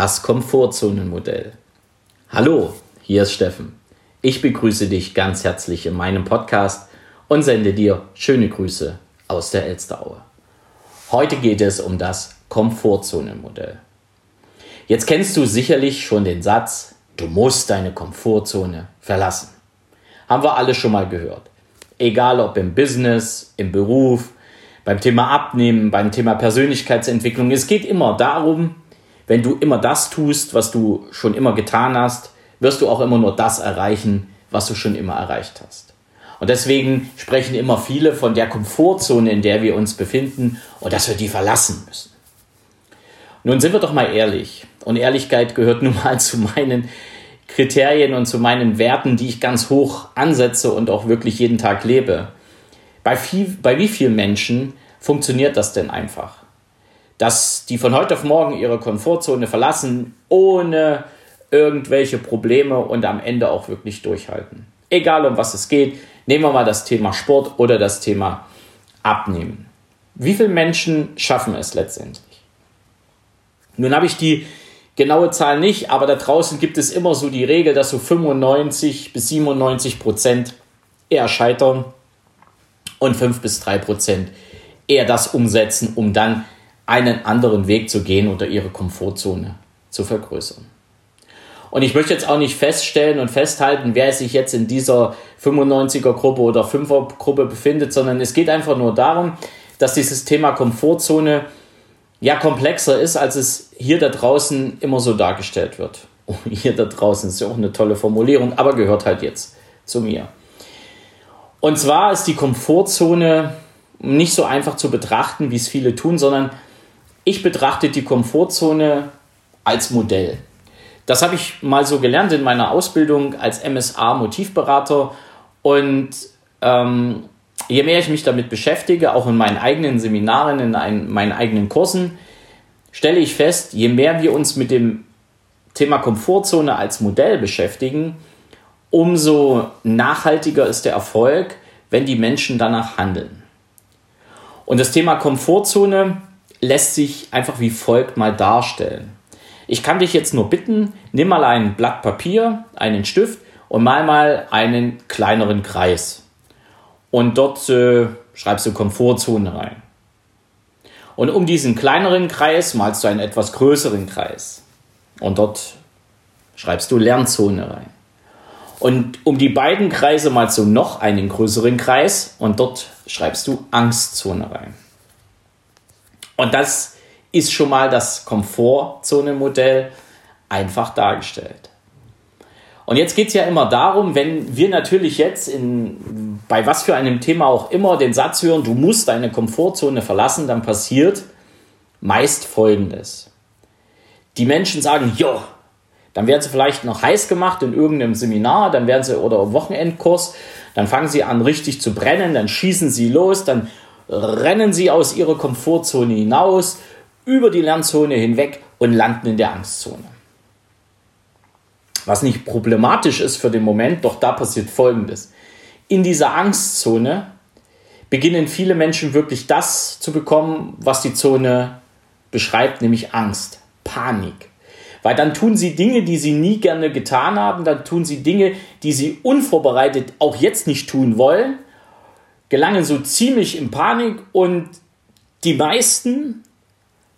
Das Komfortzonenmodell. Hallo, hier ist Steffen. Ich begrüße dich ganz herzlich in meinem Podcast und sende dir schöne Grüße aus der Elsteraue. Heute geht es um das Komfortzonenmodell. Jetzt kennst du sicherlich schon den Satz, du musst deine Komfortzone verlassen. Haben wir alle schon mal gehört. Egal ob im Business, im Beruf, beim Thema Abnehmen, beim Thema Persönlichkeitsentwicklung. Es geht immer darum, wenn du immer das tust, was du schon immer getan hast, wirst du auch immer nur das erreichen, was du schon immer erreicht hast. Und deswegen sprechen immer viele von der Komfortzone, in der wir uns befinden und dass wir die verlassen müssen. Nun sind wir doch mal ehrlich. Und Ehrlichkeit gehört nun mal zu meinen Kriterien und zu meinen Werten, die ich ganz hoch ansetze und auch wirklich jeden Tag lebe. Bei, viel, bei wie vielen Menschen funktioniert das denn einfach? Dass die von heute auf morgen ihre Komfortzone verlassen, ohne irgendwelche Probleme und am Ende auch wirklich durchhalten. Egal um was es geht, nehmen wir mal das Thema Sport oder das Thema Abnehmen. Wie viele Menschen schaffen es letztendlich? Nun habe ich die genaue Zahl nicht, aber da draußen gibt es immer so die Regel, dass so 95 bis 97 Prozent eher scheitern und 5 bis 3 Prozent eher das umsetzen, um dann einen anderen Weg zu gehen oder ihre Komfortzone zu vergrößern. Und ich möchte jetzt auch nicht feststellen und festhalten, wer sich jetzt in dieser 95er Gruppe oder 5er Gruppe befindet, sondern es geht einfach nur darum, dass dieses Thema Komfortzone ja komplexer ist, als es hier da draußen immer so dargestellt wird. Oh, hier da draußen ist ja auch eine tolle Formulierung, aber gehört halt jetzt zu mir. Und zwar ist die Komfortzone nicht so einfach zu betrachten, wie es viele tun, sondern ich betrachte die Komfortzone als Modell. Das habe ich mal so gelernt in meiner Ausbildung als MSA-Motivberater und ähm, je mehr ich mich damit beschäftige, auch in meinen eigenen Seminaren, in ein, meinen eigenen Kursen, stelle ich fest, je mehr wir uns mit dem Thema Komfortzone als Modell beschäftigen, umso nachhaltiger ist der Erfolg, wenn die Menschen danach handeln. Und das Thema Komfortzone lässt sich einfach wie folgt mal darstellen. Ich kann dich jetzt nur bitten, nimm mal ein Blatt Papier, einen Stift und mal mal einen kleineren Kreis und dort äh, schreibst du Komfortzone rein. Und um diesen kleineren Kreis malst du einen etwas größeren Kreis. Und dort schreibst du Lernzone rein. Und um die beiden Kreise malst du noch einen größeren Kreis und dort schreibst du Angstzone rein. Und das ist schon mal das Komfortzone-Modell einfach dargestellt. Und jetzt geht es ja immer darum, wenn wir natürlich jetzt in, bei was für einem Thema auch immer den Satz hören, du musst deine Komfortzone verlassen, dann passiert meist Folgendes. Die Menschen sagen, jo, dann werden sie vielleicht noch heiß gemacht in irgendeinem Seminar, dann werden sie oder Wochenendkurs, dann fangen sie an richtig zu brennen, dann schießen sie los, dann rennen sie aus ihrer Komfortzone hinaus, über die Lernzone hinweg und landen in der Angstzone. Was nicht problematisch ist für den Moment, doch da passiert Folgendes. In dieser Angstzone beginnen viele Menschen wirklich das zu bekommen, was die Zone beschreibt, nämlich Angst, Panik. Weil dann tun sie Dinge, die sie nie gerne getan haben, dann tun sie Dinge, die sie unvorbereitet auch jetzt nicht tun wollen, gelangen so ziemlich in Panik und die meisten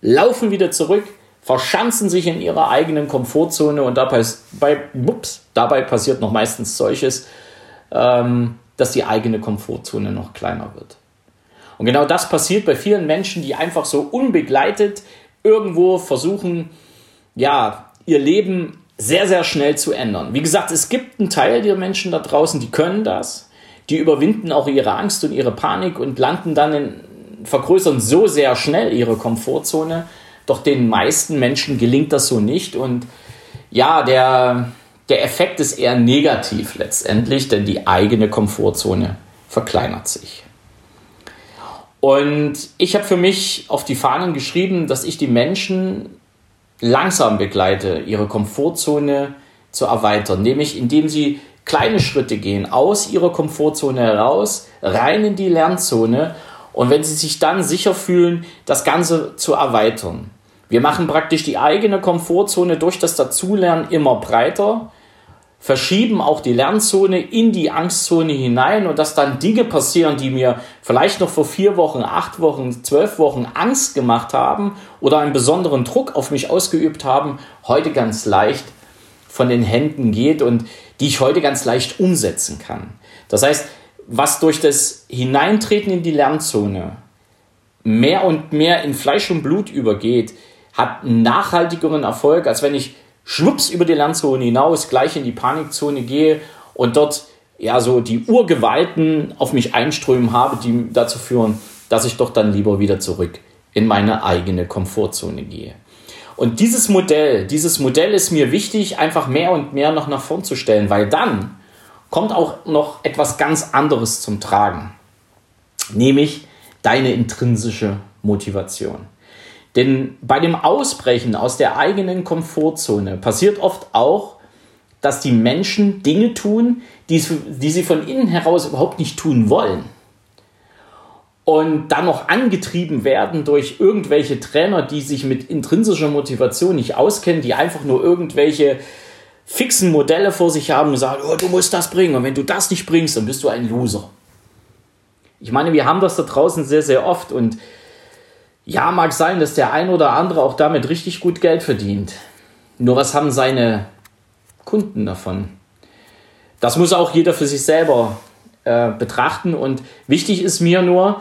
laufen wieder zurück verschanzen sich in ihrer eigenen Komfortzone und dabei, bei, ups, dabei passiert noch meistens solches, ähm, dass die eigene Komfortzone noch kleiner wird. Und genau das passiert bei vielen Menschen, die einfach so unbegleitet irgendwo versuchen, ja, ihr Leben sehr, sehr schnell zu ändern. Wie gesagt, es gibt einen Teil der Menschen da draußen, die können das. Die überwinden auch ihre Angst und ihre Panik und landen dann in, vergrößern so sehr schnell ihre Komfortzone, doch den meisten Menschen gelingt das so nicht. Und ja, der, der Effekt ist eher negativ letztendlich, denn die eigene Komfortzone verkleinert sich. Und ich habe für mich auf die Fahnen geschrieben, dass ich die Menschen langsam begleite, ihre Komfortzone zu erweitern, nämlich indem sie kleine Schritte gehen, aus ihrer Komfortzone heraus, rein in die Lernzone und wenn sie sich dann sicher fühlen, das Ganze zu erweitern. Wir machen praktisch die eigene Komfortzone durch das Dazulernen immer breiter, verschieben auch die Lernzone in die Angstzone hinein und dass dann Dinge passieren, die mir vielleicht noch vor vier Wochen, acht Wochen, zwölf Wochen Angst gemacht haben oder einen besonderen Druck auf mich ausgeübt haben, heute ganz leicht von den Händen geht und die ich heute ganz leicht umsetzen kann. Das heißt, was durch das Hineintreten in die Lernzone mehr und mehr in Fleisch und Blut übergeht, hat nachhaltigeren Erfolg, als wenn ich schwupps über die Lernzone hinaus gleich in die Panikzone gehe und dort ja so die Urgewalten auf mich einströmen habe, die dazu führen, dass ich doch dann lieber wieder zurück in meine eigene Komfortzone gehe. Und dieses Modell, dieses Modell ist mir wichtig, einfach mehr und mehr noch nach vorn zu stellen, weil dann kommt auch noch etwas ganz anderes zum Tragen, nämlich deine intrinsische Motivation. Denn bei dem Ausbrechen aus der eigenen Komfortzone passiert oft auch, dass die Menschen Dinge tun, die, die sie von innen heraus überhaupt nicht tun wollen. Und dann noch angetrieben werden durch irgendwelche Trainer, die sich mit intrinsischer Motivation nicht auskennen, die einfach nur irgendwelche fixen Modelle vor sich haben und sagen, oh, du musst das bringen und wenn du das nicht bringst, dann bist du ein Loser. Ich meine, wir haben das da draußen sehr, sehr oft und ja, mag sein, dass der ein oder andere auch damit richtig gut Geld verdient. Nur was haben seine Kunden davon? Das muss auch jeder für sich selber äh, betrachten. Und wichtig ist mir nur,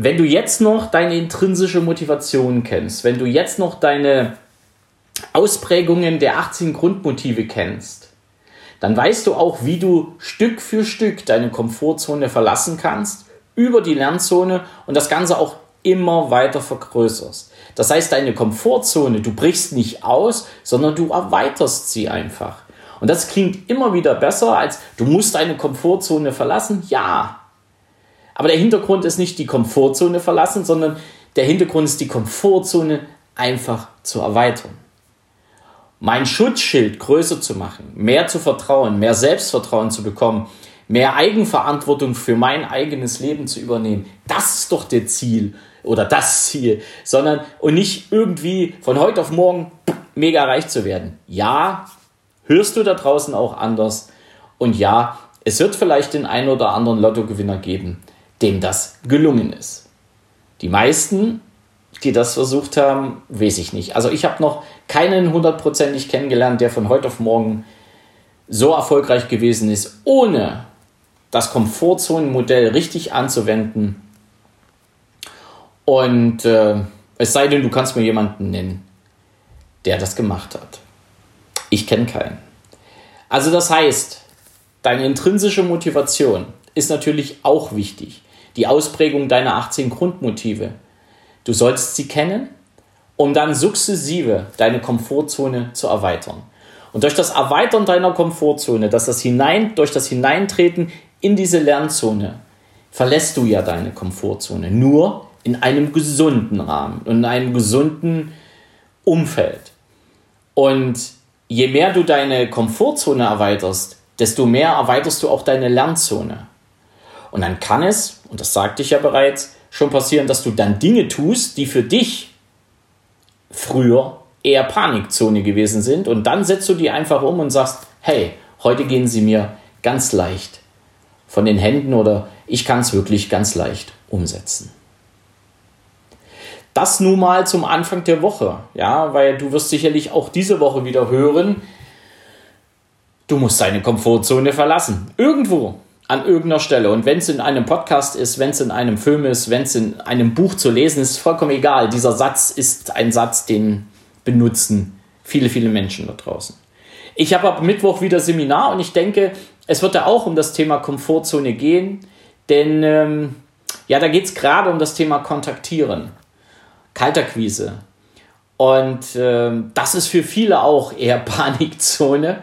wenn du jetzt noch deine intrinsische Motivation kennst, wenn du jetzt noch deine Ausprägungen der 18 Grundmotive kennst, dann weißt du auch, wie du Stück für Stück deine Komfortzone verlassen kannst, über die Lernzone und das Ganze auch immer weiter vergrößerst. Das heißt, deine Komfortzone, du brichst nicht aus, sondern du erweiterst sie einfach. Und das klingt immer wieder besser als du musst deine Komfortzone verlassen. Ja. Aber der Hintergrund ist nicht die Komfortzone verlassen, sondern der Hintergrund ist die Komfortzone einfach zu erweitern. Mein Schutzschild größer zu machen, mehr zu vertrauen, mehr Selbstvertrauen zu bekommen, mehr Eigenverantwortung für mein eigenes Leben zu übernehmen. Das ist doch der Ziel oder das Ziel, sondern und nicht irgendwie von heute auf morgen mega reich zu werden. Ja, hörst du da draußen auch anders und ja, es wird vielleicht den einen oder anderen Lottogewinner geben, dem das gelungen ist. Die meisten, die das versucht haben, weiß ich nicht. Also ich habe noch keinen hundertprozentig kennengelernt, der von heute auf morgen so erfolgreich gewesen ist, ohne das Komfortzonenmodell richtig anzuwenden und äh, es sei denn, du kannst mir jemanden nennen, der das gemacht hat. Ich kenne keinen. Also das heißt, deine intrinsische Motivation ist natürlich auch wichtig. Die Ausprägung deiner 18 Grundmotive. Du sollst sie kennen, um dann sukzessive deine Komfortzone zu erweitern. Und durch das Erweitern deiner Komfortzone, dass das hinein, durch das Hineintreten in diese Lernzone, verlässt du ja deine Komfortzone. Nur in einem gesunden Rahmen und in einem gesunden Umfeld. Und je mehr du deine Komfortzone erweiterst, desto mehr erweiterst du auch deine Lernzone. Und dann kann es, und das sagte ich ja bereits, schon passieren, dass du dann Dinge tust, die für dich früher eher Panikzone gewesen sind. Und dann setzt du die einfach um und sagst, hey, heute gehen sie mir ganz leicht von den Händen oder ich kann es wirklich ganz leicht umsetzen. Das nun mal zum Anfang der Woche, ja, weil du wirst sicherlich auch diese Woche wieder hören, du musst deine Komfortzone verlassen. Irgendwo, an irgendeiner Stelle. Und wenn es in einem Podcast ist, wenn es in einem Film ist, wenn es in einem Buch zu lesen ist, vollkommen egal. Dieser Satz ist ein Satz, den benutzen viele, viele Menschen da draußen. Ich habe ab Mittwoch wieder Seminar und ich denke, es wird ja auch um das Thema Komfortzone gehen, denn ähm, ja, da geht es gerade um das Thema Kontaktieren. Kalterquise. Und äh, das ist für viele auch eher Panikzone.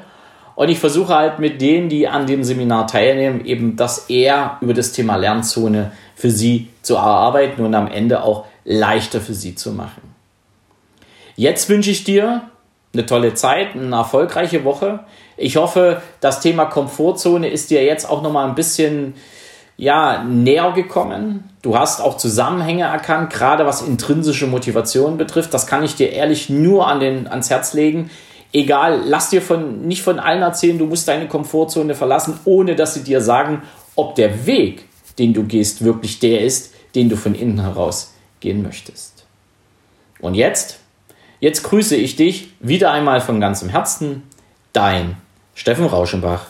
Und ich versuche halt mit denen, die an dem Seminar teilnehmen, eben das eher über das Thema Lernzone für sie zu erarbeiten und am Ende auch leichter für sie zu machen. Jetzt wünsche ich dir eine tolle Zeit, eine erfolgreiche Woche. Ich hoffe, das Thema Komfortzone ist dir jetzt auch noch mal ein bisschen ja, näher gekommen. Du hast auch Zusammenhänge erkannt, gerade was intrinsische Motivation betrifft. Das kann ich dir ehrlich nur an den, ans Herz legen. Egal, lass dir von, nicht von allen erzählen, du musst deine Komfortzone verlassen, ohne dass sie dir sagen, ob der Weg, den du gehst, wirklich der ist, den du von innen heraus gehen möchtest. Und jetzt, jetzt grüße ich dich wieder einmal von ganzem Herzen, dein Steffen Rauschenbach.